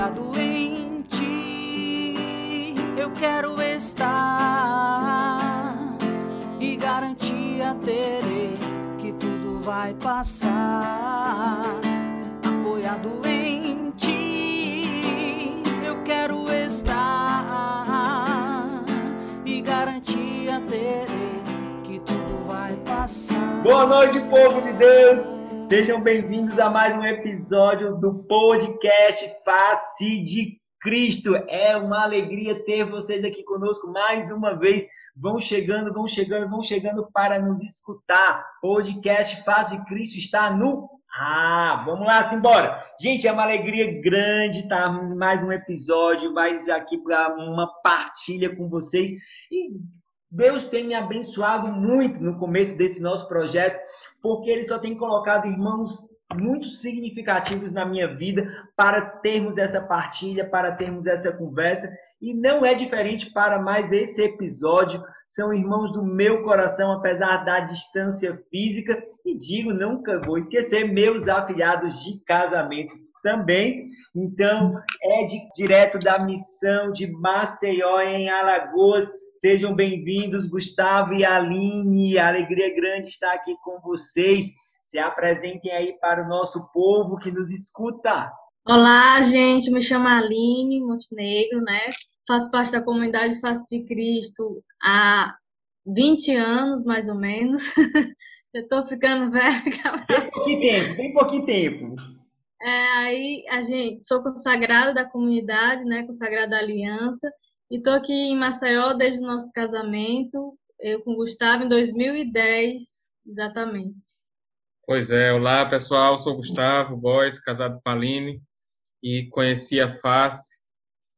apoiado em ti. Eu quero estar e garantia terei que tudo vai passar. Apoiado em ti, eu quero estar e garantia terei que tudo vai passar. Boa noite, povo de Deus! Sejam bem-vindos a mais um episódio do podcast Face de Cristo. É uma alegria ter vocês aqui conosco mais uma vez. Vão chegando, vão chegando, vão chegando para nos escutar. Podcast Face de Cristo está no ah, vamos lá, simbora. Gente, é uma alegria grande estarmos mais um episódio, mais aqui para uma partilha com vocês. E Deus tem me abençoado muito no começo desse nosso projeto, porque Ele só tem colocado irmãos muito significativos na minha vida para termos essa partilha, para termos essa conversa. E não é diferente para mais esse episódio. São irmãos do meu coração, apesar da distância física. E digo, nunca vou esquecer, meus afiliados de casamento também. Então, é de, direto da missão de Maceió, em Alagoas. Sejam bem-vindos, Gustavo e Aline. A alegria é grande estar aqui com vocês. Se apresentem aí para o nosso povo que nos escuta. Olá, gente. Me chamo Aline Montenegro, né? Faço parte da comunidade Face de Cristo há 20 anos, mais ou menos. Eu tô ficando velha. Tem pouquinho tempo, tem pouquinho tempo. É, aí a gente sou consagrada da comunidade, né? Consagrada da aliança. E estou aqui em Maceió desde o nosso casamento, eu com o Gustavo, em 2010, exatamente. Pois é, olá pessoal, sou Gustavo Góes, casado com a Aline, e conheci a face,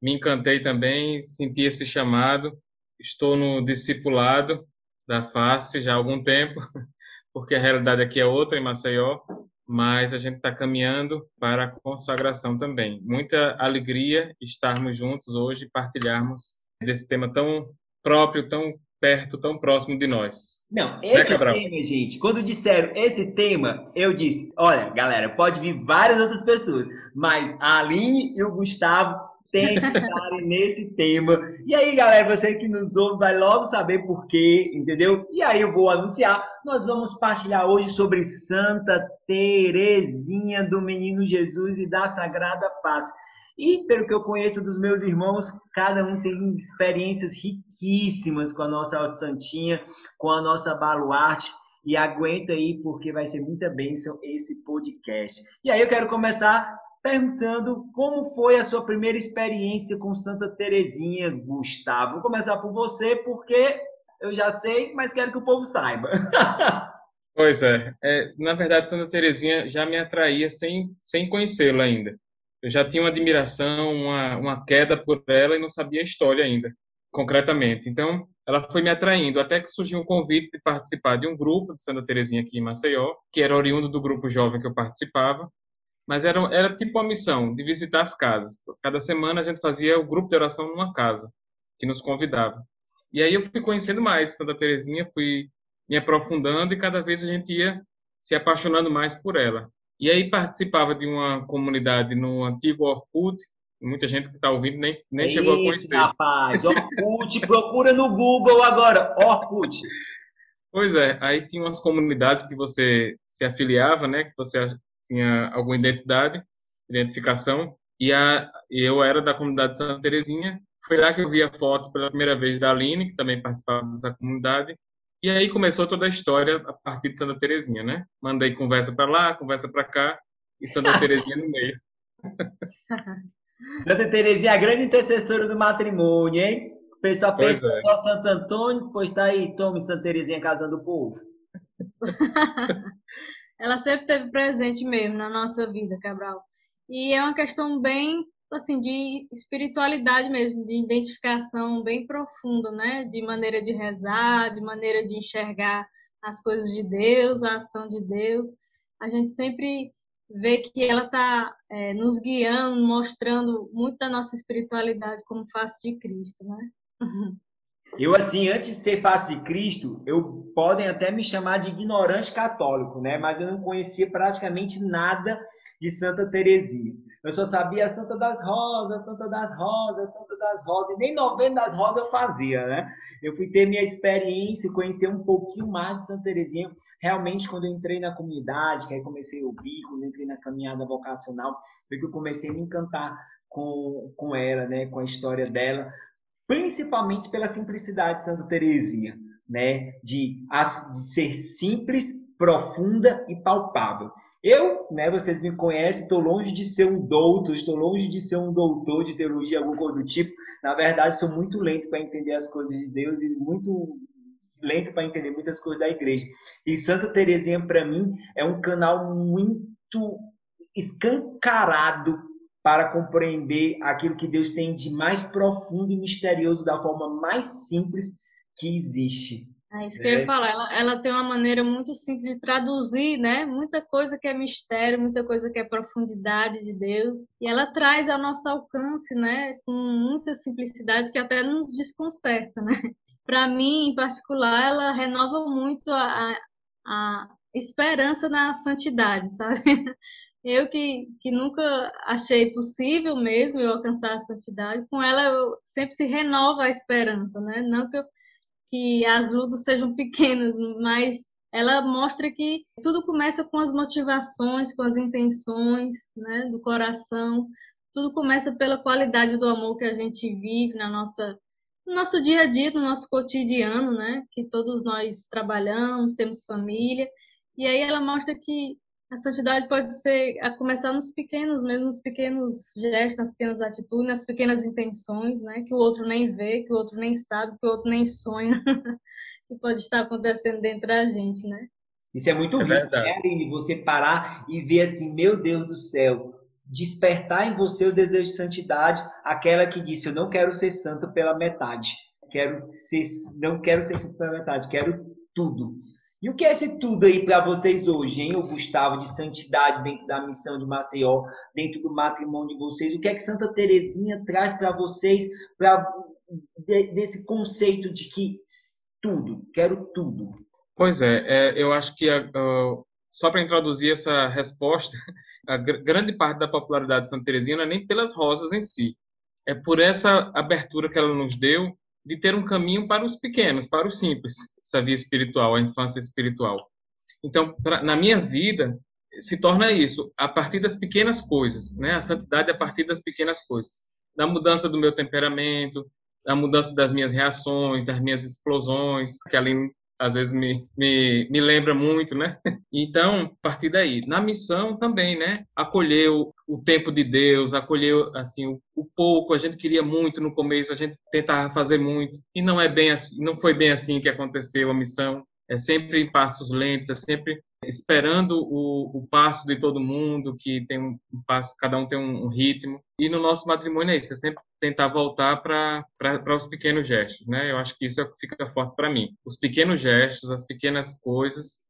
me encantei também, senti esse chamado, estou no discipulado da face já há algum tempo, porque a realidade aqui é outra em Maceió, mas a gente está caminhando para a consagração também. Muita alegria estarmos juntos hoje e partilharmos desse tema tão próprio, tão perto, tão próximo de nós. Não, né, esse né, tema, gente, quando disseram esse tema, eu disse, olha, galera, pode vir várias outras pessoas, mas a Aline e o Gustavo tem que estar nesse tema. E aí, galera, você que nos ouve vai logo saber por quê, entendeu? E aí eu vou anunciar. Nós vamos partilhar hoje sobre Santa Terezinha do Menino Jesus e da Sagrada Paz. E pelo que eu conheço dos meus irmãos, cada um tem experiências riquíssimas com a nossa Santinha, com a nossa baluarte. E aguenta aí, porque vai ser muita bênção esse podcast. E aí eu quero começar perguntando como foi a sua primeira experiência com Santa Terezinha, Gustavo. Vou começar por você, porque eu já sei, mas quero que o povo saiba. pois é, é na verdade, Santa Terezinha já me atraía sem, sem conhecê-la ainda. Eu já tinha uma admiração, uma, uma queda por ela e não sabia a história ainda, concretamente. Então, ela foi me atraindo, até que surgiu um convite de participar de um grupo de Santa Terezinha aqui em Maceió, que era oriundo do grupo jovem que eu participava, mas era, era tipo uma missão de visitar as casas. Cada semana a gente fazia o grupo de oração numa casa que nos convidava. E aí eu fui conhecendo mais Santa Terezinha, fui me aprofundando e cada vez a gente ia se apaixonando mais por ela. E aí participava de uma comunidade no antigo Orkut, muita gente que está ouvindo nem, nem chegou a conhecer. rapaz, Orkut, procura no Google agora, Orkut. Pois é, aí tinha umas comunidades que você se afiliava, né, que você tinha alguma identidade, identificação, e a, eu era da comunidade de Santa Terezinha. Foi lá que eu vi a foto pela primeira vez da Aline, que também participava dessa comunidade, e aí começou toda a história a partir de Santa Terezinha, né? Mandei conversa para lá, conversa para cá, e Santa Terezinha no meio. Santa Terezinha, a grande intercessora do matrimônio, hein? O pessoal pensa é. só Santo Antônio, pois tá aí, tome Santa Terezinha casando o povo. ela sempre teve presente mesmo na nossa vida, Cabral. E é uma questão bem assim de espiritualidade mesmo, de identificação bem profunda, né? De maneira de rezar, de maneira de enxergar as coisas de Deus, a ação de Deus. A gente sempre vê que ela está é, nos guiando, mostrando muito da nossa espiritualidade como face de Cristo, né? Eu, assim, antes de ser face de Cristo, eu podem até me chamar de ignorante católico, né? Mas eu não conhecia praticamente nada de Santa Teresinha. Eu só sabia Santa das Rosas, Santa das Rosas, Santa das Rosas, e nem novena das Rosas eu fazia, né? Eu fui ter minha experiência, conhecer um pouquinho mais de Santa Teresinha, realmente quando eu entrei na comunidade, que aí comecei a ouvir, quando entrei na caminhada vocacional, foi que eu comecei a me encantar com, com ela, né? Com a história dela, principalmente pela simplicidade de Santa Teresinha, né? De, de ser simples, profunda e palpável. Eu, né, vocês me conhecem, estou longe de ser um doutor, estou longe de ser um doutor de teologia, alguma coisa do tipo. Na verdade, sou muito lento para entender as coisas de Deus e muito lento para entender muitas coisas da igreja. E Santa Teresinha, para mim, é um canal muito escancarado para compreender aquilo que Deus tem de mais profundo e misterioso da forma mais simples que existe. É isso que eu ia é. falar. Ela, ela tem uma maneira muito simples de traduzir, né? Muita coisa que é mistério, muita coisa que é profundidade de Deus. E ela traz ao nosso alcance, né? Com muita simplicidade que até nos desconcerta, né? Para mim, em particular, ela renova muito a, a esperança na santidade, sabe? Eu que, que nunca achei possível mesmo eu alcançar a santidade, com ela eu sempre se renova a esperança, né? Não que, eu, que as lutas sejam pequenas, mas ela mostra que tudo começa com as motivações, com as intenções, né, do coração. Tudo começa pela qualidade do amor que a gente vive na nossa no nosso dia a dia, no nosso cotidiano, né? Que todos nós trabalhamos, temos família. E aí ela mostra que a santidade pode ser a começar nos pequenos, mesmo nos pequenos gestos, nas pequenas atitudes, nas pequenas intenções, né? Que o outro nem vê, que o outro nem sabe, que o outro nem sonha, que pode estar acontecendo dentro da gente, né? Isso é muito é rico, né, Aline? Você parar e ver assim, meu Deus do céu, despertar em você o desejo de santidade, aquela que disse, eu não quero ser santa pela metade, quero ser, não quero ser santa pela metade, quero tudo. E o que é esse tudo aí para vocês hoje, hein, o Gustavo, de santidade dentro da missão de Maceió, dentro do matrimônio de vocês? O que é que Santa Teresinha traz para vocês, pra, de, desse conceito de que tudo, quero tudo? Pois é, é eu acho que só para introduzir essa resposta, a gr grande parte da popularidade de Santa Teresinha não é nem pelas rosas em si, é por essa abertura que ela nos deu de ter um caminho para os pequenos, para os simples, essa via espiritual, a infância espiritual. Então, pra, na minha vida, se torna isso, a partir das pequenas coisas, né? A santidade a partir das pequenas coisas. Da mudança do meu temperamento, da mudança das minhas reações, das minhas explosões, que além às vezes me, me, me lembra muito, né? Então, a partir daí. Na missão também, né? Acolher o, tempo de Deus, acolher, assim, o, o, pouco. A gente queria muito no começo, a gente tentava fazer muito. E não é bem assim, não foi bem assim que aconteceu a missão é sempre em passos lentos, é sempre esperando o, o passo de todo mundo, que tem um passo, cada um tem um, ritmo. E no nosso matrimônio é isso, é sempre tentar voltar para os pequenos gestos, né? Eu acho que isso é que fica forte para mim. Os pequenos gestos, as pequenas coisas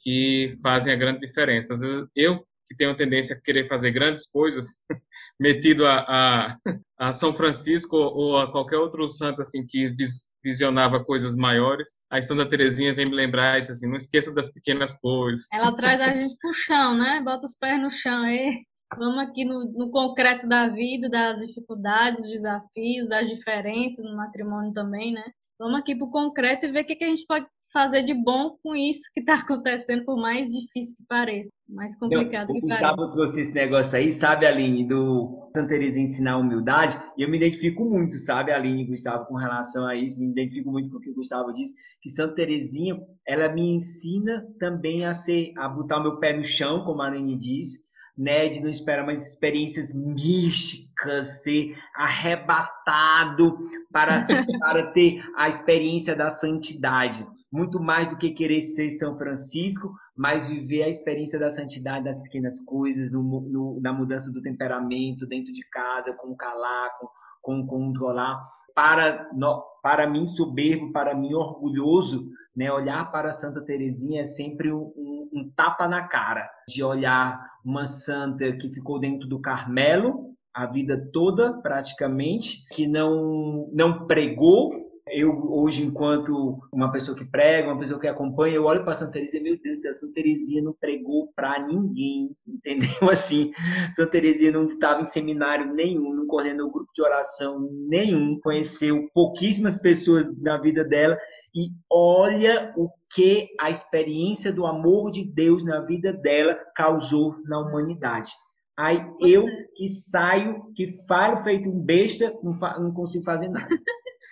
que fazem a grande diferença. Às vezes eu que tenho a tendência a querer fazer grandes coisas, metido a, a, a, São Francisco ou a qualquer outro santo assim que visionava coisas maiores. Aí Santa Teresinha vem me lembrar isso assim, não esqueça das pequenas coisas. Ela traz a gente pro chão, né? Bota os pés no chão aí. Vamos aqui no, no concreto da vida, das dificuldades, dos desafios, das diferenças no matrimônio também, né? Vamos aqui para o concreto e ver o que, que a gente pode fazer de bom com isso que está acontecendo, por mais difícil que pareça, mais complicado eu, que pareça. Gustavo trouxe esse negócio aí, sabe, Aline, do Santa Teresa ensinar humildade, e eu me identifico muito, sabe, Aline e Gustavo, com relação a isso, me identifico muito com o que o Gustavo disse, que Santa Teresinha, ela me ensina também a ser, a botar o meu pé no chão, como a Aline disse, né, de não esperar mais experiências místicas, ser arrebatado para, para ter a experiência da santidade. Muito mais do que querer ser São Francisco, mas viver a experiência da santidade das pequenas coisas, no, no, na mudança do temperamento dentro de casa, com calar, com, com controlar. Para, no, para mim, soberbo, para mim, orgulhoso, né? Olhar para Santa Teresinha é sempre um, um, um, tapa na cara de olhar uma santa que ficou dentro do Carmelo a vida toda, praticamente, que não, não pregou, Eu, hoje, enquanto uma pessoa que prega, uma pessoa que acompanha, eu olho para Santa Teresia e, meu Deus, a Santa Teresia não pregou para ninguém, entendeu? Assim, Santa Teresia não estava em seminário nenhum, não coordenou grupo de oração nenhum, conheceu pouquíssimas pessoas na vida dela e olha o que a experiência do amor de Deus na vida dela causou na humanidade. Aí eu que saio, que falo feito um besta, não, não consigo fazer nada.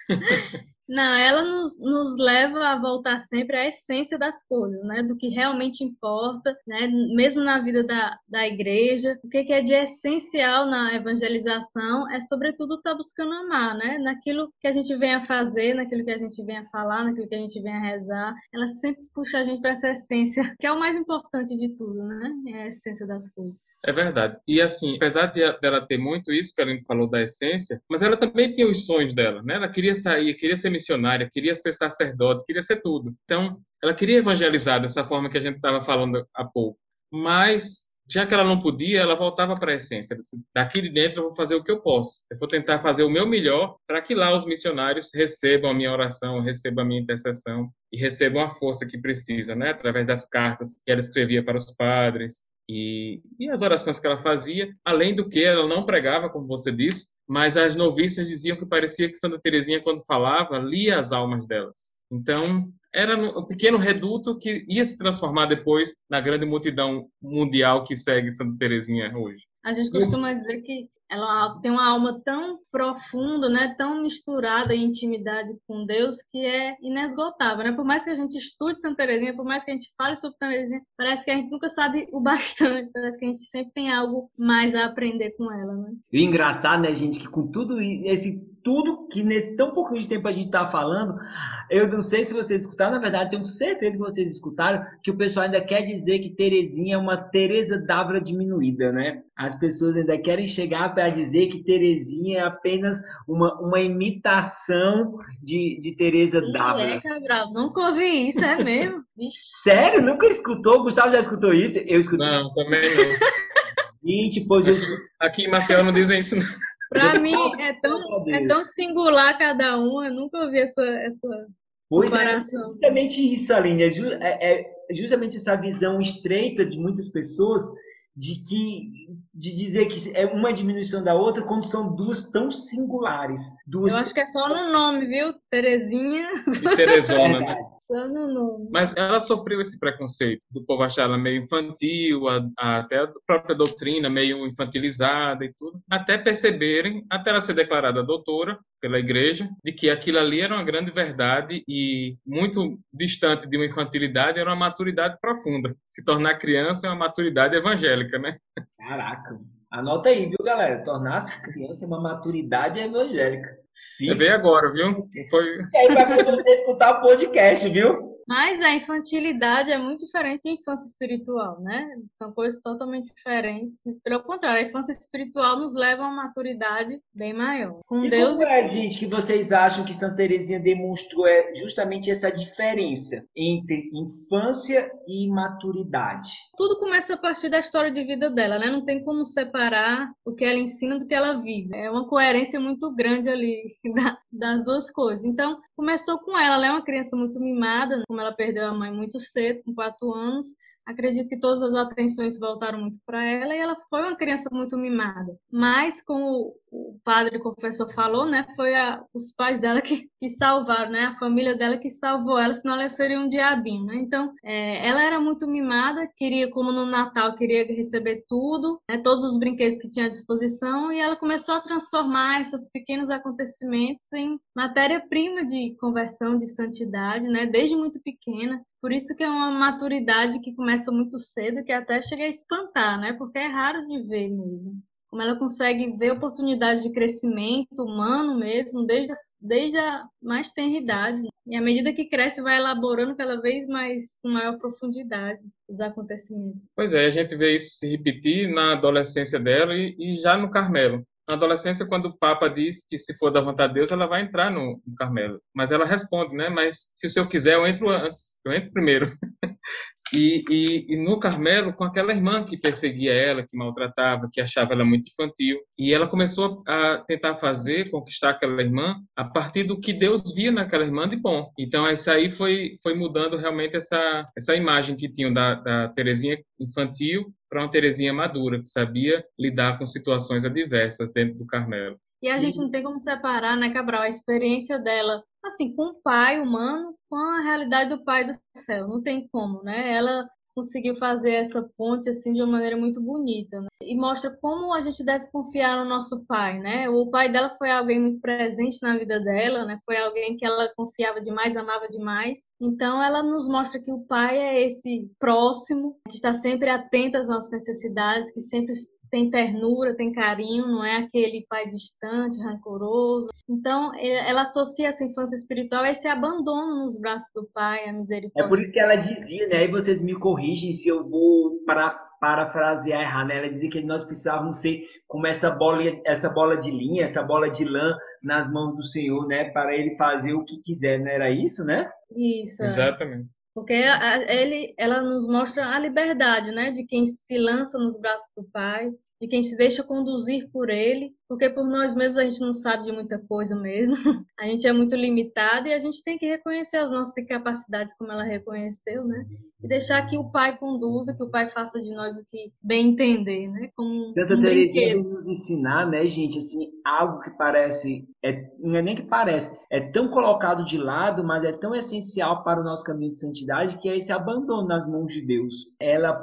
Não, ela nos, nos leva a voltar sempre à essência das coisas, né? Do que realmente importa, né? Mesmo na vida da, da igreja. O que é de essencial na evangelização é, sobretudo, estar tá buscando amar, né? Naquilo que a gente vem a fazer, naquilo que a gente vem a falar, naquilo que a gente vem a rezar. Ela sempre puxa a gente para essa essência, que é o mais importante de tudo, né? É a essência das coisas. É verdade. E assim, apesar de ela ter muito isso que a gente falou da essência, mas ela também tinha os sonhos dela, né? Ela queria sair, queria ser missionária, queria ser sacerdote, queria ser tudo. Então, ela queria evangelizar dessa forma que a gente estava falando há pouco. Mas já que ela não podia, ela voltava para a essência. Daqui de dentro eu vou fazer o que eu posso. Eu vou tentar fazer o meu melhor para que lá os missionários recebam a minha oração, recebam a minha intercessão e recebam a força que precisa, né? Através das cartas que ela escrevia para os padres, e, e, as orações que ela fazia, além do que ela não pregava, como você disse, mas as noviças diziam que parecia que Santa Teresinha, quando falava, lia as almas delas. Então, era um pequeno reduto que ia se transformar depois na grande multidão mundial que segue Santa Teresinha hoje. A gente costuma dizer que ela tem uma alma tão profunda, né, tão misturada em intimidade com Deus que é inesgotável, né? Por mais que a gente estude Santa Teresinha, por mais que a gente fale sobre Santa Teresinha, parece que a gente nunca sabe o bastante, parece que a gente sempre tem algo mais a aprender com ela, né? E engraçado, né, gente, que com tudo esse tudo que nesse tão pouco de tempo a gente está falando, eu não sei se vocês escutaram, na verdade, tenho certeza que vocês escutaram, que o pessoal ainda quer dizer que Terezinha é uma Teresa Dávila diminuída, né? As pessoas ainda querem chegar para dizer que Terezinha é apenas uma, uma imitação de, de Teresa Dávila. É, Cabral, nunca ouvi isso, é mesmo? Sério? Nunca escutou? Gustavo já escutou isso? Eu escutei. Não, também não. Gente, pois eu... Aqui em Maceió não dizem isso, não. Para mim é tão, é tão singular cada um, eu nunca ouvi essa, essa pois é, comparação. É justamente isso, Aline, é, é, é justamente essa visão estreita de muitas pessoas de que de dizer que é uma diminuição da outra quando são duas tão singulares. Duas... Eu acho que é só no nome, viu? Terezinha. E Teresona, né? Mas ela sofreu esse preconceito do povo achar ela meio infantil, a, a, até a própria doutrina meio infantilizada e tudo, até perceberem, até ela ser declarada doutora pela igreja, de que aquilo ali era uma grande verdade e muito distante de uma infantilidade, era uma maturidade profunda. Se tornar criança é uma maturidade evangélica, né? Caraca. Anota aí, viu, galera? Tornar-se criança é uma maturidade evangélica. Fica. veio agora, viu? Foi... E aí vai poder escutar o podcast, viu? Mas a infantilidade é muito diferente da infância espiritual, né? São coisas totalmente diferentes. Pelo contrário, a infância espiritual nos leva a uma maturidade bem maior. Com e Deus como é, gente, que vocês acham que Santa Teresinha demonstrou é justamente essa diferença entre infância e maturidade? Tudo começa a partir da história de vida dela, né? Não tem como separar o que ela ensina do que ela vive. É uma coerência muito grande ali das duas coisas. Então, começou com ela. Ela é uma criança muito mimada, como ela perdeu a mãe muito cedo, com quatro anos, acredito que todas as atenções voltaram muito para ela e ela foi uma criança muito mimada. Mas, como o padre confessor falou, né, foi a, os pais dela que, que salvaram, né, a família dela que salvou ela, senão ela seria um diabinho, né? Então, é, ela era muito mimada, queria, como no Natal, queria receber tudo, né, todos os brinquedos que tinha à disposição, e ela começou a transformar esses pequenos acontecimentos em matéria-prima de conversão, de santidade, né, desde muito pequena. Por isso que é uma maturidade que começa muito cedo, que até chega a espantar, né? Porque é raro de ver mesmo. Como ela consegue ver oportunidades de crescimento humano mesmo, desde a, desde a mais tenra idade. E à medida que cresce, vai elaborando cada vez mais, com maior profundidade, os acontecimentos. Pois é, a gente vê isso se repetir na adolescência dela e, e já no Carmelo na adolescência, quando o Papa diz que se for da vontade de Deus, ela vai entrar no, no Carmelo. Mas ela responde, né? Mas se o senhor quiser, eu entro antes. Eu entro primeiro. E, e, e, no Carmelo, com aquela irmã que perseguia ela, que maltratava, que achava ela muito infantil. E ela começou a tentar fazer, conquistar aquela irmã, a partir do que Deus via naquela irmã de bom. Então, isso aí foi, foi mudando realmente essa, essa imagem que tinham da, da Terezinha infantil para uma Terezinha madura, que sabia lidar com situações adversas dentro do Carmelo. E a gente não tem como separar, né, Cabral, a experiência dela, assim, com o pai humano, com a realidade do pai do céu. Não tem como, né? Ela conseguiu fazer essa ponte assim de uma maneira muito bonita né? e mostra como a gente deve confiar no nosso pai, né? O pai dela foi alguém muito presente na vida dela, né? Foi alguém que ela confiava demais, amava demais. Então ela nos mostra que o pai é esse próximo que está sempre atento às nossas necessidades, que sempre tem ternura, tem carinho, não é aquele pai distante, rancoroso. Então, ela associa essa infância espiritual a esse abandono nos braços do pai, a misericórdia. É por isso que ela dizia, né? E vocês me corrigem se eu vou para parafrasear errar, né? Ela dizia que nós precisávamos ser como essa bola, essa bola de linha, essa bola de lã nas mãos do Senhor, né? Para ele fazer o que quiser, não era isso, né? Isso. Exatamente. Porque ele, ela nos mostra a liberdade, né, de quem se lança nos braços do Pai, de quem se deixa conduzir por ele, porque por nós mesmos a gente não sabe de muita coisa mesmo. A gente é muito limitado e a gente tem que reconhecer as nossas incapacidades como ela reconheceu, né? E deixar que o Pai conduza, que o Pai faça de nós o que bem entender, né? Como Santa um Teresinha nos ensinar, né, gente, assim, algo que parece, é, não é nem que parece, é tão colocado de lado, mas é tão essencial para o nosso caminho de santidade, que é esse abandono nas mãos de Deus. Ela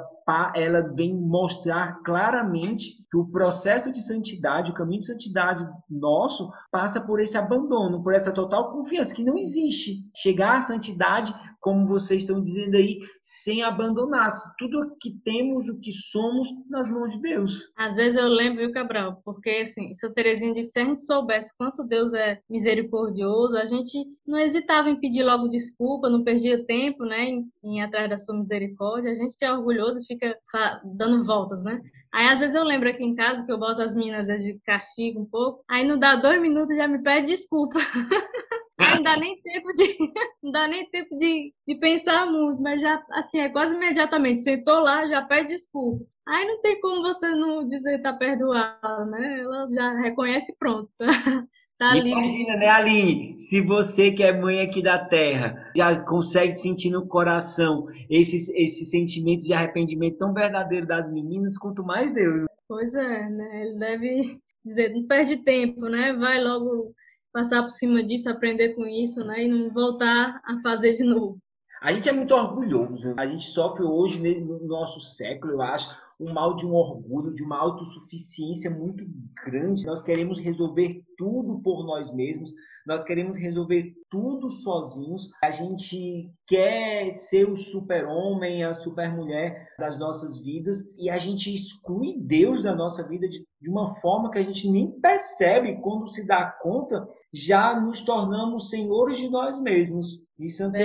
ela vem mostrar claramente que o processo de santidade, o caminho de santidade nosso, passa por esse abandono, por essa total confiança, que não existe. Chegar à santidade como vocês estão dizendo aí, sem abandonar tudo o que temos, o que somos, nas mãos de Deus. Às vezes eu lembro, viu, Cabral? Porque, assim, se a Terezinha disse, se a gente soubesse quanto Deus é misericordioso, a gente não hesitava em pedir logo desculpa, não perdia tempo, né, em, em ir atrás da sua misericórdia. A gente que é orgulhoso fica dando voltas, né? Aí às vezes eu lembro aqui em casa que eu boto as meninas de castigo um pouco, aí não dá dois minutos já me pede desculpa. Aí não dá nem tempo de, não dá nem tempo de, de pensar muito, mas já, assim, é quase imediatamente. Sentou lá, já pede desculpa. Aí não tem como você não dizer tá perdoado, né? Ela já reconhece pronto. Tá Imagina, né, Aline? Se você que é mãe aqui da terra já consegue sentir no coração esse, esse sentimento de arrependimento tão verdadeiro das meninas, quanto mais Deus. Pois é, né? Ele deve dizer, não perde tempo, né? Vai logo passar por cima disso, aprender com isso, né? E não voltar a fazer de novo. A gente é muito orgulhoso. A gente sofre hoje, no nosso século, eu acho, um mal de um orgulho, de uma autossuficiência muito grande. Nós queremos resolver tudo por nós mesmos, nós queremos resolver tudo sozinhos. A gente quer ser o super-homem, a super-mulher das nossas vidas e a gente exclui Deus da nossa vida de, de uma forma que a gente nem percebe quando se dá conta, já nos tornamos senhores de nós mesmos. E Santa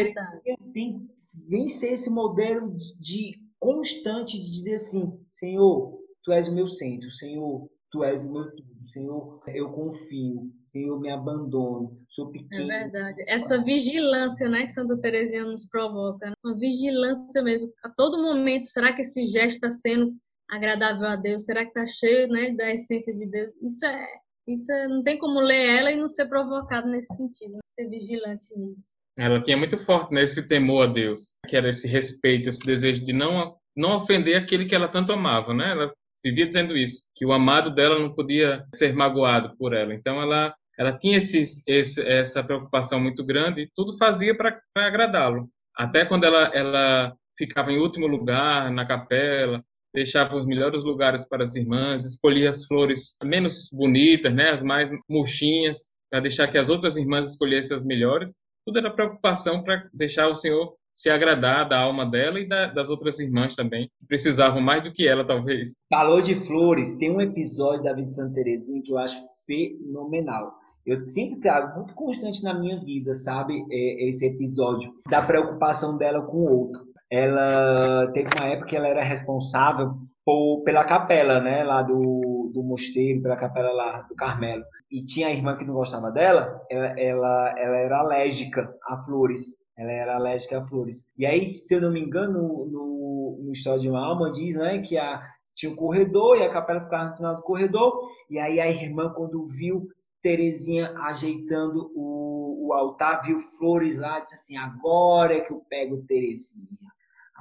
tem, vem ser esse modelo de constante de dizer assim, Senhor, Tu és o meu centro, Senhor, Tu és o meu tudo, Senhor, eu confio, Senhor, me abandono, sou pequeno. É verdade. Essa vigilância, né, que Santa Teresinha nos provoca, né? uma vigilância mesmo, a todo momento, será que esse gesto está sendo agradável a Deus? Será que está cheio, né, da essência de Deus? Isso é, isso é, não tem como ler ela e não ser provocado nesse sentido, ser vigilante nisso. Ela tinha muito forte nesse né, temor a Deus, que era esse respeito, esse desejo de não não ofender aquele que ela tanto amava, né? Ela vivia dizendo isso, que o amado dela não podia ser magoado por ela. Então ela ela tinha esse, essa preocupação muito grande e tudo fazia para agradá-lo. Até quando ela, ela ficava em último lugar na capela, deixava os melhores lugares para as irmãs, escolhia as flores menos bonitas, né, as mais murchinhas, para deixar que as outras irmãs escolhessem as melhores tudo era preocupação para deixar o Senhor se agradar da alma dela e da, das outras irmãs também, que precisavam mais do que ela, talvez. Falou de flores, tem um episódio da vida de Santa Teresinha que eu acho fenomenal. Eu sempre trago muito constante na minha vida, sabe, é, esse episódio da preocupação dela com o outro. Ela teve uma época que ela era responsável por, pela capela, né, lá do, do mosteiro, pela capela lá do Carmelo. E tinha a irmã que não gostava dela, ela, ela, ela era alérgica a flores. Ela era alérgica a flores. E aí, se eu não me engano, no, no, no História de uma Alma diz né, que a, tinha um corredor e a capela ficava no final do corredor. E aí a irmã, quando viu Terezinha ajeitando o, o altar, viu flores lá, disse assim: agora é que eu pego Terezinha.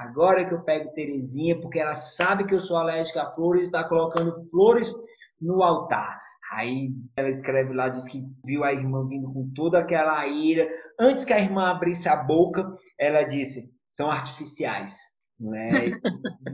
Agora que eu pego Terezinha, porque ela sabe que eu sou alérgica a flores está colocando flores no altar. Aí ela escreve lá, diz que viu a irmã vindo com toda aquela ira. Antes que a irmã abrisse a boca, ela disse: são artificiais. Né?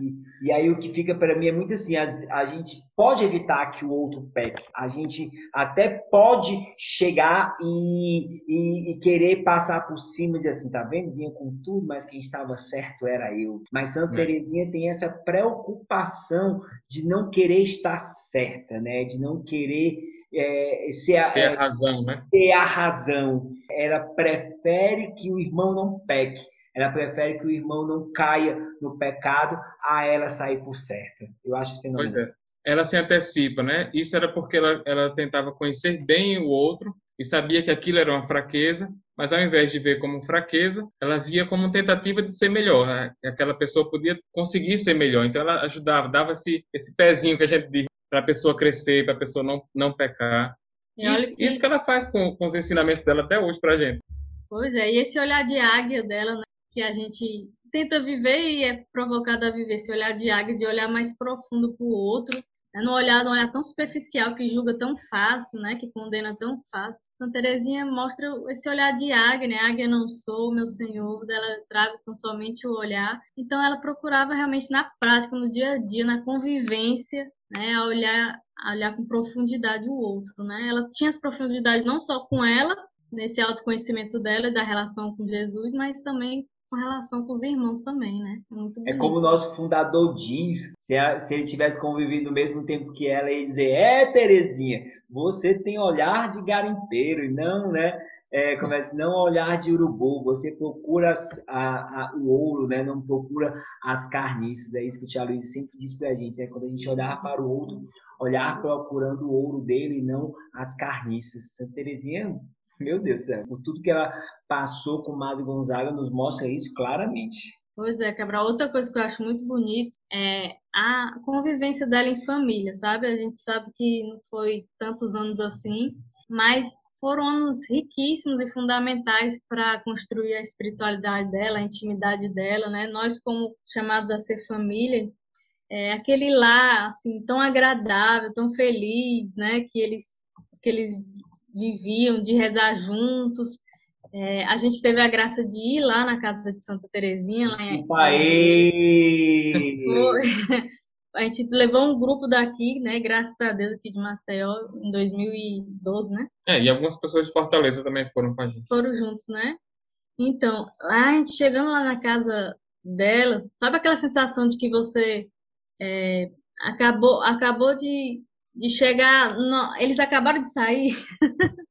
E, e, aí o que fica para mim é muito assim, a, a, gente pode evitar que o outro peque, a gente até pode chegar e, e, e, querer passar por cima e dizer assim, tá vendo? Vinha com tudo, mas quem estava certo era eu. Mas Santa é. Teresinha tem essa preocupação de não querer estar certa, né? De não querer é, ser a, ter a razão, né? Ter a razão. Ela prefere que o irmão não peque ela prefere que o irmão não caia no pecado a ela sair por certa. Eu acho isso fenomenal. Pois é. Ela se antecipa, né? Isso era porque ela, ela tentava conhecer bem o outro e sabia que aquilo era uma fraqueza, mas ao invés de ver como fraqueza, ela via como tentativa de ser melhor. Né? Aquela pessoa podia conseguir ser melhor. Então ela ajudava, dava esse, esse pezinho que a gente diz para a pessoa crescer, para a pessoa não, não pecar. Isso que... isso que ela faz com, com os ensinamentos dela até hoje para a gente. Pois é, e esse olhar de águia dela, né? Que a gente tenta viver e é provocado a viver esse olhar de águia, de olhar mais profundo para o outro, né? não olhar, não olhar tão superficial que julga tão fácil, né? Que condena tão fácil. Santa Teresinha mostra esse olhar de águia, né? Águia não sou, meu Senhor, dela trago tão somente o olhar. Então ela procurava realmente na prática, no dia a dia, na convivência, né? A olhar, a olhar com profundidade o outro, né? Ela tinha essa profundidade não só com ela, nesse autoconhecimento dela da relação com Jesus, mas também com relação com os irmãos também, né? É, é como o nosso fundador diz, se, a, se ele tivesse convivido no mesmo tempo que ela, ele ia dizer, é, Terezinha, você tem olhar de garimpeiro e não, né? É, começa não olhar de urubu, você procura a, a, o ouro, né? Não procura as carniças. É isso que o Tia Luiz sempre diz pra gente, né? Quando a gente olhar para o outro, olhar procurando o ouro dele e não as carniças. Santa Terezinha meu Deus do céu, tudo que ela passou com Madre Gonzaga, nos mostra isso claramente. Pois é, Cabral. Outra coisa que eu acho muito bonito é a convivência dela em família, sabe? A gente sabe que não foi tantos anos assim, mas foram anos riquíssimos e fundamentais para construir a espiritualidade dela, a intimidade dela, né? Nós, como chamados a ser família, é aquele lá, assim, tão agradável, tão feliz, né? Que eles, que eles viviam, de rezar juntos. É, a gente teve a graça de ir lá na casa de Santa Terezinha. Lá em... A gente levou um grupo daqui, né? Graças a Deus, aqui de Maceió, em 2012, né? É, e algumas pessoas de Fortaleza também foram com a gente. Foram juntos, né? Então, lá a gente chegando lá na casa dela, sabe aquela sensação de que você é, acabou, acabou de de chegar. No... Eles acabaram de sair.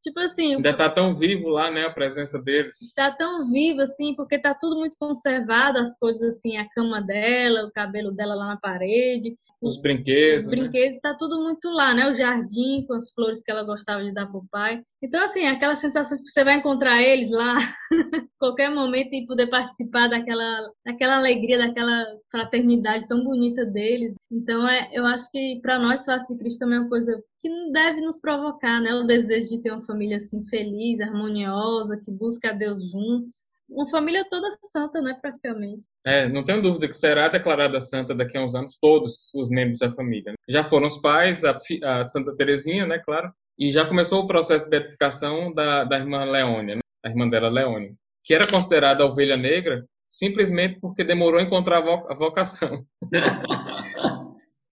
tipo assim. Ainda tá tão vivo lá, né? A presença deles. Está tão vivo, assim, porque tá tudo muito conservado, as coisas assim, a cama dela, o cabelo dela lá na parede. Os brinquedos. Os brinquedos, né? tá tudo muito lá, né? O jardim com as flores que ela gostava de dar pro pai. Então, assim, aquela sensação de que você vai encontrar eles lá qualquer momento e poder participar daquela, daquela alegria, daquela fraternidade tão bonita deles. Então, é, eu acho que para nós, Face de Cristo, também é uma coisa que não deve nos provocar, né? O desejo de ter uma família assim feliz, harmoniosa, que busca a Deus juntos uma família toda santa, né, praticamente. É, não tenho dúvida que será declarada santa daqui a uns anos todos os membros da família. Né? Já foram os pais, a, a, Santa Terezinha, né, claro, e já começou o processo de beatificação da, da irmã Leônia, né? a irmã dela Leônia, que era considerada a ovelha negra simplesmente porque demorou a encontrar a vocação.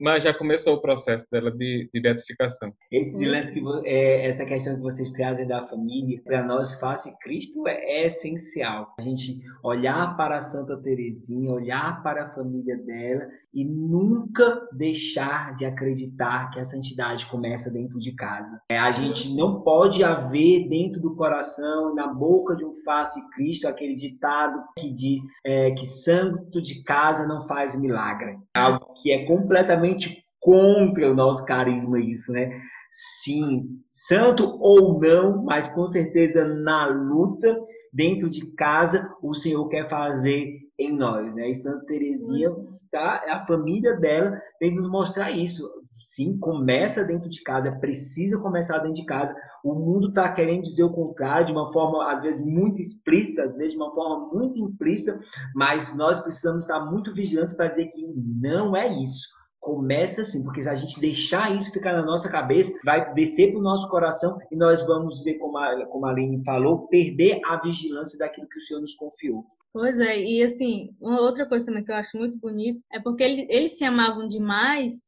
mas já começou o processo dela de, de beatificação. Esse lance que, é, essa questão que vocês trazem da família, para nós, face Cristo é, é, essencial. A gente olhar para Santa Teresinha, olhar para a família dela e nunca deixar de acreditar que a santidade começa dentro de casa. É, a gente não pode haver dentro do coração, na boca de um face Cristo, aquele ditado que diz é, que santo de casa não faz milagre. Algo que é completamente contra o nosso carisma isso, né? Sim, santo ou não, mas com certeza na luta dentro de casa o Senhor quer fazer em nós, né? E Santa Teresinha, tá? A família dela vem nos mostrar isso. Sim, começa dentro de casa, precisa começar dentro de casa. O mundo está querendo dizer o contrário de uma forma, às vezes, muito explícita, às vezes de uma forma muito implícita, mas nós precisamos estar muito vigilantes para dizer que não é isso Começa assim, porque se a gente deixar isso ficar na nossa cabeça, vai descer para o nosso coração e nós vamos dizer, como a, como a Aline falou, perder a vigilância daquilo que o Senhor nos confiou. Pois é, e assim, uma outra coisa também que eu acho muito bonito é porque eles, eles se amavam demais,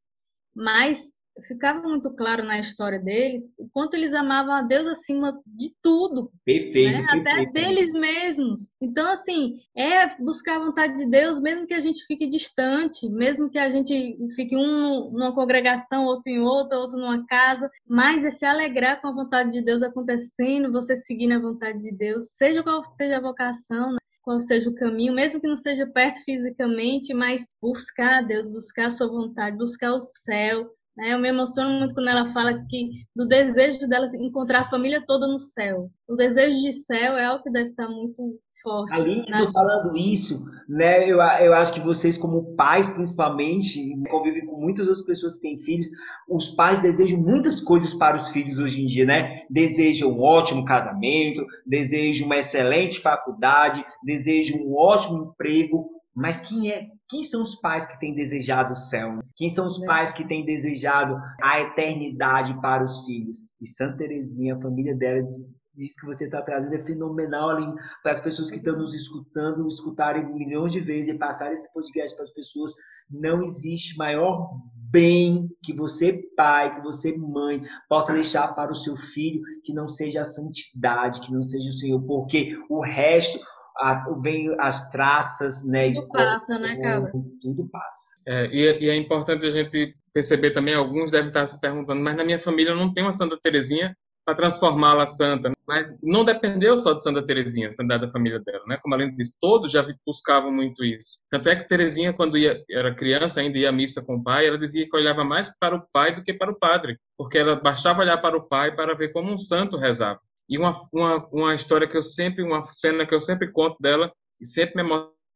mas ficava muito claro na história deles o quanto eles amavam a Deus acima de tudo. Perfeito. Né? perfeito. Até deles mesmos. Então, assim, é buscar a vontade de Deus, mesmo que a gente fique distante, mesmo que a gente fique um numa congregação, outro em outra, outro numa casa, mas é se alegrar com a vontade de Deus acontecendo, você seguindo a vontade de Deus, seja qual seja a vocação, né? qual seja o caminho, mesmo que não seja perto fisicamente, mas buscar a Deus, buscar a sua vontade, buscar o céu? Eu me emociono muito quando ela fala que do desejo dela encontrar a família toda no céu. O desejo de céu é algo que deve estar muito forte. Além de né? falando isso, né, eu, eu acho que vocês, como pais, principalmente, convivem com muitas outras pessoas que têm filhos, os pais desejam muitas coisas para os filhos hoje em dia, né? Desejam um ótimo casamento, desejam uma excelente faculdade, desejam um ótimo emprego, mas quem é quem são os pais que têm desejado o céu? Quem são os pais que têm desejado a eternidade para os filhos? E Santa Teresinha, a família dela, diz que você está trazendo é fenomenal ali para as pessoas que estão nos escutando, escutarem milhões de vezes e passarem esse podcast para as pessoas. Não existe maior bem que você, pai, que você, mãe, possa deixar para o seu filho que não seja a santidade, que não seja o Senhor, porque o resto, a, vem as traças, né? Tudo passa, né, cara? Tudo passa. É, e, e, é importante a gente perceber também, alguns devem estar se perguntando, mas na minha família não tem uma Santa Terezinha para transformá-la santa. Mas não dependeu só de Santa Terezinha, a santidade da família dela, né? Como além disso, todos já buscavam muito isso. Tanto é que Terezinha, quando ia, era criança, ainda ia à missa com o pai, ela dizia que olhava mais para o pai do que para o padre, porque ela bastava olhar para o pai para ver como um santo rezava. E uma, uma, uma história que eu sempre, uma cena que eu sempre conto dela, e sempre me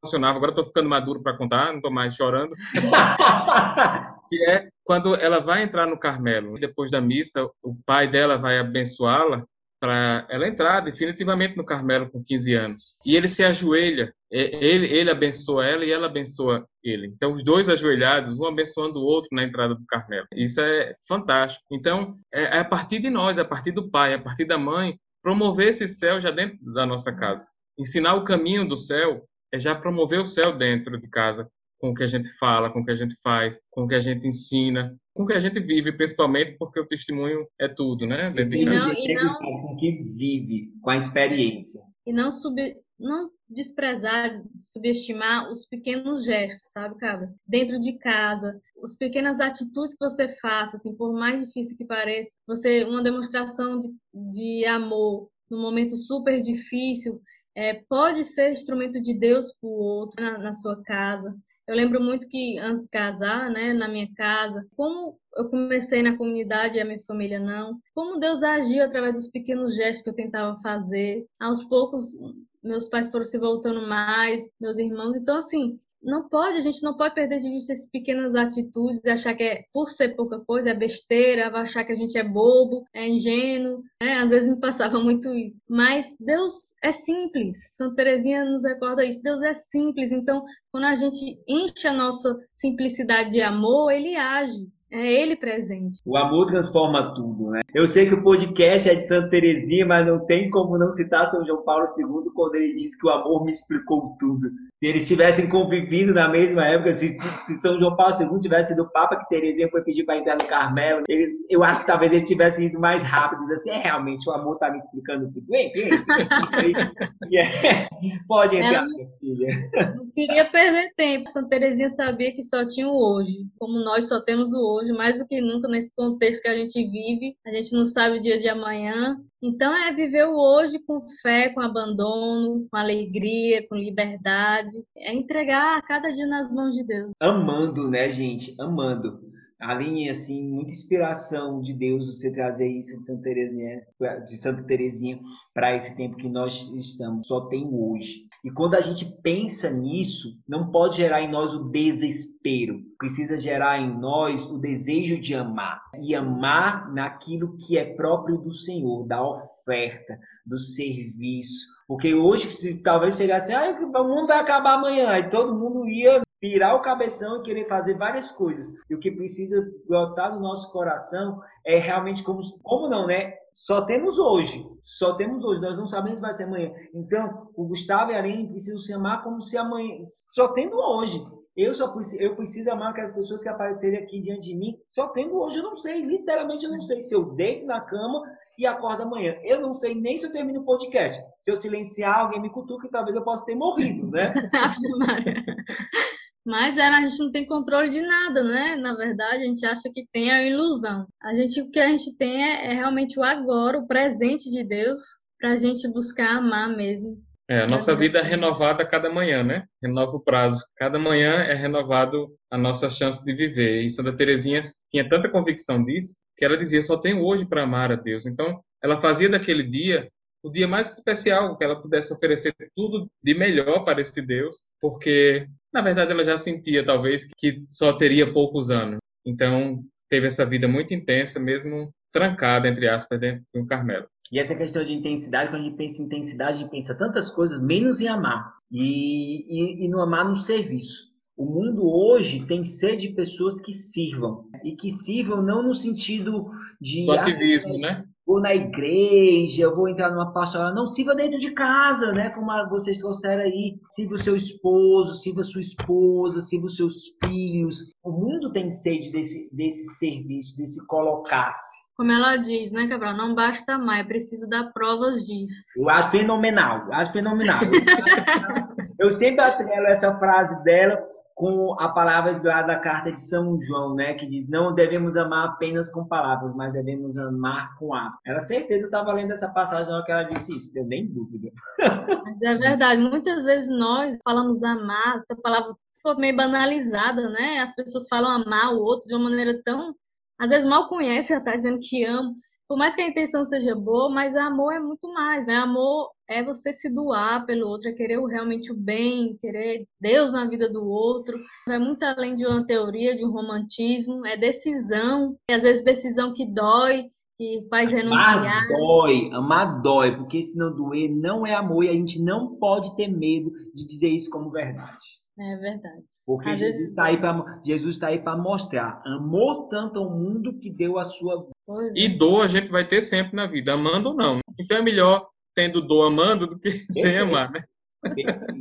emocionava, agora estou ficando maduro para contar, não estou mais chorando, que é quando ela vai entrar no Carmelo, depois da missa, o pai dela vai abençoá-la para ela entrar definitivamente no Carmelo com 15 anos. E ele se ajoelha, ele, ele abençoa ela e ela abençoa ele. Então, os dois ajoelhados, um abençoando o outro na entrada do Carmelo. Isso é fantástico. Então, é, é a partir de nós, é a partir do pai, é a partir da mãe, promover esse céu já dentro da nossa casa. Ensinar o caminho do céu é já promover o céu dentro de casa, com o que a gente fala, com o que a gente faz, com o que a gente ensina, com o que a gente vive, principalmente porque o testemunho é tudo, né? De. E não, e não... com o que vive, com a experiência. E não, sub, não desprezar, subestimar os pequenos gestos, sabe, Cabra? Dentro de casa, as pequenas atitudes que você faça, assim, por mais difícil que pareça, você uma demonstração de, de amor num momento super difícil, é, pode ser instrumento de Deus para o outro na, na sua casa. Eu lembro muito que antes de casar, né, na minha casa, como eu comecei na comunidade e a minha família não, como Deus agiu através dos pequenos gestos que eu tentava fazer. Aos poucos, meus pais foram se voltando mais, meus irmãos. Então, assim, não pode, a gente não pode perder de vista essas pequenas atitudes achar que é, por ser pouca coisa, é besteira, achar que a gente é bobo, é ingênuo, né? Às vezes me passava muito isso. Mas Deus é simples. Santa Teresinha nos recorda isso. Deus é simples. Então, quando a gente enche a nossa simplicidade de amor, ele age. É ele presente. O amor transforma tudo, né? Eu sei que o podcast é de Santa Teresinha, mas não tem como não citar São João Paulo II quando ele diz que o amor me explicou tudo. Se eles tivessem convivido na mesma época, se, se São João Paulo II tivesse sido o Papa que Teresinha foi pedir para entrar no Carmelo, ele, eu acho que talvez ele tivesse ido mais rápido, assim, é, realmente o amor está me explicando tudo. Vem, vem. Pode entrar, Ela minha filha. Não queria perder tempo. Santa Teresinha sabia que só tinha o hoje. Como nós só temos o hoje, mais do que nunca nesse contexto que a gente vive, a gente não sabe o dia de amanhã. Então é viver o hoje com fé, com abandono, com alegria, com liberdade. É entregar cada dia nas mãos de Deus. Amando, né, gente? Amando. Aline, assim, muita inspiração de Deus você trazer isso de Santa Terezinha, de Santa Terezinha para esse tempo que nós estamos, só tem hoje. E quando a gente pensa nisso, não pode gerar em nós o desespero, precisa gerar em nós o desejo de amar e amar naquilo que é próprio do Senhor, da oferta, do serviço. Porque hoje, se talvez chegasse, ah, o mundo vai acabar amanhã, e todo mundo ia virar o cabeção e querer fazer várias coisas. E o que precisa brotar no nosso coração é realmente como, como não, né? Só temos hoje, só temos hoje, nós não sabemos se vai ser amanhã. Então, o Gustavo e a Aline precisam se amar como se amanhã, só tendo hoje. Eu só preciso, eu preciso amar aquelas pessoas que aparecerem aqui diante de mim, só tendo hoje, eu não sei, literalmente eu não sei se eu deito na cama e acordo amanhã. Eu não sei nem se eu termino o podcast. Se eu silenciar, alguém me cutuca talvez eu possa ter morrido, né? Mas a gente não tem controle de nada, né? Na verdade, a gente acha que tem a ilusão. A gente, o que a gente tem é, é realmente o agora, o presente de Deus, para a gente buscar amar mesmo. É, a nossa vida é renovada a cada manhã, né? Renova o prazo. Cada manhã é renovado a nossa chance de viver. E Santa Terezinha tinha tanta convicção disso que ela dizia: só tenho hoje para amar a Deus. Então, ela fazia daquele dia o dia mais especial que ela pudesse oferecer tudo de melhor para esse Deus, porque na verdade ela já sentia talvez que só teria poucos anos. Então teve essa vida muito intensa, mesmo trancada entre aspas dentro do Carmelo. E essa questão de intensidade, quando a gente pensa em intensidade, a gente pensa tantas coisas, menos em amar. E, e, e no amar no serviço. O mundo hoje tem sede de pessoas que sirvam. E que sirvam não no sentido de. Do ativismo, ah, né? Vou na igreja, eu vou entrar numa pastoral. Não, sirva dentro de casa, né? Como vocês trouxeram aí. Sirva o seu esposo, sirva a sua esposa, sirva os seus filhos. O mundo tem sede desse, desse serviço, desse colocar-se. Como ela diz, né, Cabral? Não basta amar, é preciso dar provas disso. Eu acho fenomenal, acho fenomenal. eu sempre atrelo essa frase dela com a palavra lá da carta de São João, né, que diz não devemos amar apenas com palavras, mas devemos amar com atos. Ela certeza estava lendo essa passagem na hora que ela disse isso, eu nem dúvida. Mas é verdade, muitas vezes nós falamos amar, essa palavra foi meio banalizada, né? As pessoas falam amar o outro de uma maneira tão, às vezes mal conhece, já está dizendo que ama por mais que a intenção seja boa, mas amor é muito mais, né? Amor é você se doar pelo outro, é querer realmente o bem, querer Deus na vida do outro. É muito além de uma teoria, de um romantismo, é decisão, e às vezes decisão que dói, que faz renunciar. Amar dói, amar dói, porque se não doer, não é amor e a gente não pode ter medo de dizer isso como verdade. É verdade. Porque Às Jesus está aí para Jesus está aí para mostrar, amou tanto ao mundo que deu a sua e é. dor a gente vai ter sempre na vida, amando ou não. Então é melhor tendo dor amando do que Perfeito. sem amar, né? Perfeito,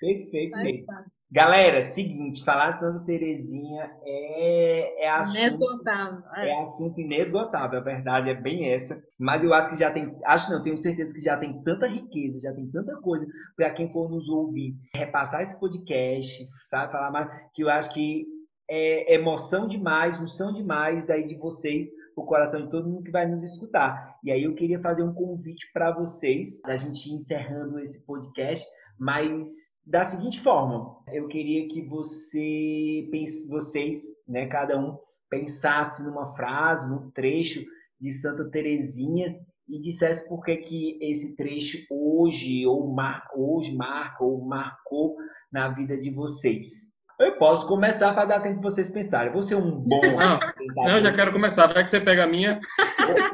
Perfeito mesmo. Galera, seguinte, falar de Santa Terezinha é, é assunto inesgotável. É. é assunto inesgotável, a verdade é bem essa. Mas eu acho que já tem, acho não, tenho certeza que já tem tanta riqueza, já tem tanta coisa para quem for nos ouvir, repassar esse podcast, sabe, falar mais, que eu acho que é emoção demais, unção demais daí de vocês o coração de todo mundo que vai nos escutar. E aí eu queria fazer um convite para vocês, da gente ir encerrando esse podcast, mas da seguinte forma, eu queria que você pense, vocês, né, cada um pensasse numa frase, num trecho de Santa Teresinha e dissesse por que que esse trecho hoje ou mar, hoje marca ou marcou na vida de vocês. Eu posso começar para dar tempo para vocês pensarem. vou ser um bom. Não, já quero começar. Vai que você pega a minha.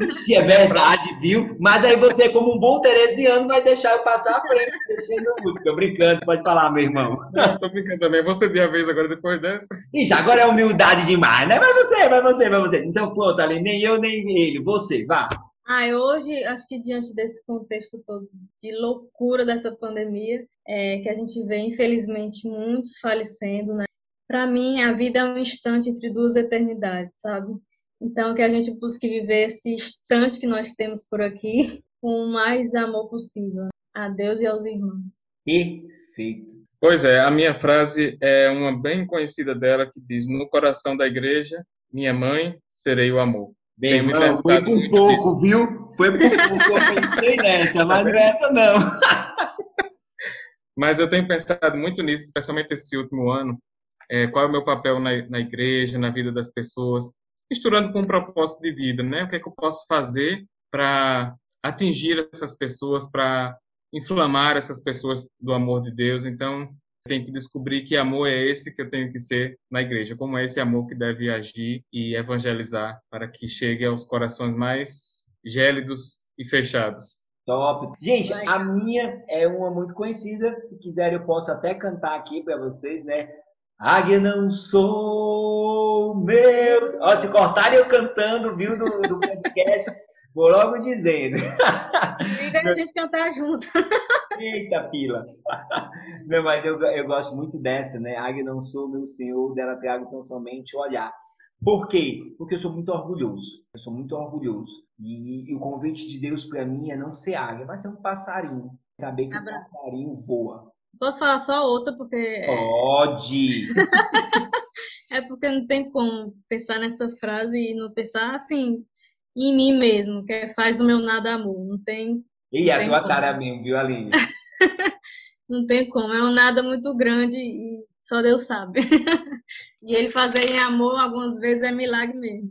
Ixi, é verdade, viu? Mas aí você, como um bom teresiano, vai deixar eu passar à frente, deixando. Tô brincando, pode falar, meu irmão. Não, tô brincando também. Você de a vez agora depois dessa. Ixi, agora é humildade demais, né? Vai você, vai você, vai você. Então, pronto, ali, nem eu, nem ele. Você, vá. Ah, hoje, acho que diante desse contexto todo de loucura dessa pandemia, é, que a gente vê, infelizmente, muitos falecendo, né? Para mim, a vida é um instante entre duas eternidades, sabe? Então, que a gente busque viver esse instante que nós temos por aqui com o mais amor possível. A Deus e aos irmãos. Perfeito. Pois é, a minha frase é uma bem conhecida dela que diz: No coração da igreja, minha mãe, serei o amor. Bem, irmão, foi por pouco, disso. viu? Foi por pouco, eu pensei nessa, mas não é essa não. mas eu tenho pensado muito nisso, especialmente esse último ano, é, qual é o meu papel na, na igreja, na vida das pessoas, misturando com um propósito de vida, né? O que é que eu posso fazer para atingir essas pessoas, para inflamar essas pessoas do amor de Deus. Então, tem que descobrir que amor é esse que eu tenho que ser na igreja, como é esse amor que deve agir e evangelizar para que chegue aos corações mais gélidos e fechados. Top. Gente, a minha é uma muito conhecida. Se quiser, eu posso até cantar aqui para vocês, né? Águia não sou meu. Ó, se cortarem eu cantando, viu, do, do podcast, vou logo dizendo. Liga a gente cantar junto. Eita, pila. Não, mas eu, eu gosto muito dessa, né? Águia não sou meu senhor, dela trago tão somente olhar. Por quê? Porque eu sou muito orgulhoso. Eu sou muito orgulhoso. E, e o convite de Deus para mim é não ser águia, mas ser um passarinho. Saber que o passarinho voa. Posso falar só outra, porque. É Pode! é porque não tem como pensar nessa frase e não pensar assim em mim mesmo, que é faz do meu nada amor. Não tem. E a tua como. cara mesmo, viu, Aline? não tem como. É um nada muito grande e só Deus sabe. e ele fazer em amor algumas vezes é milagre mesmo.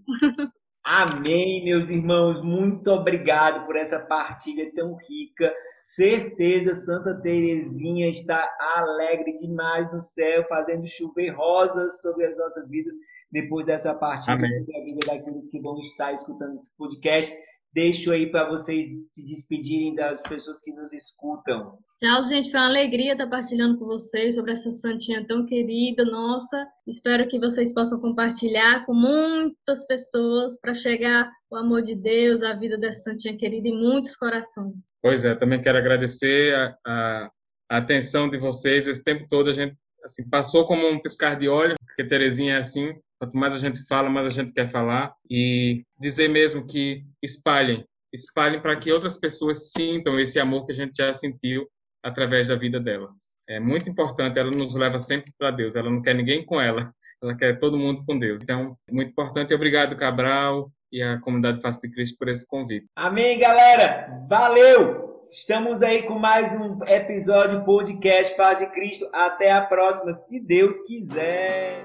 Amém, meus irmãos. Muito obrigado por essa partilha tão rica. Certeza, Santa Terezinha está alegre demais no céu, fazendo chover rosas sobre as nossas vidas depois dessa partilha sobre a vida daqueles que vão estar escutando esse podcast. Deixo aí para vocês se despedirem das pessoas que nos escutam. Tchau, gente. Foi uma alegria estar partilhando com vocês sobre essa santinha tão querida, nossa. Espero que vocês possam compartilhar com muitas pessoas para chegar o amor de Deus, a vida dessa santinha querida em muitos corações. Pois é, também quero agradecer a, a, a atenção de vocês. Esse tempo todo a gente assim, passou como um piscar de olho, porque Terezinha é assim, Quanto mais a gente fala, mais a gente quer falar. E dizer mesmo que espalhem. Espalhem para que outras pessoas sintam esse amor que a gente já sentiu através da vida dela. É muito importante, ela nos leva sempre para Deus. Ela não quer ninguém com ela, ela quer todo mundo com Deus. Então, muito importante. Obrigado, Cabral e a comunidade Face de Cristo por esse convite. Amém, galera. Valeu! Estamos aí com mais um episódio podcast Paz de Cristo. Até a próxima, se Deus quiser.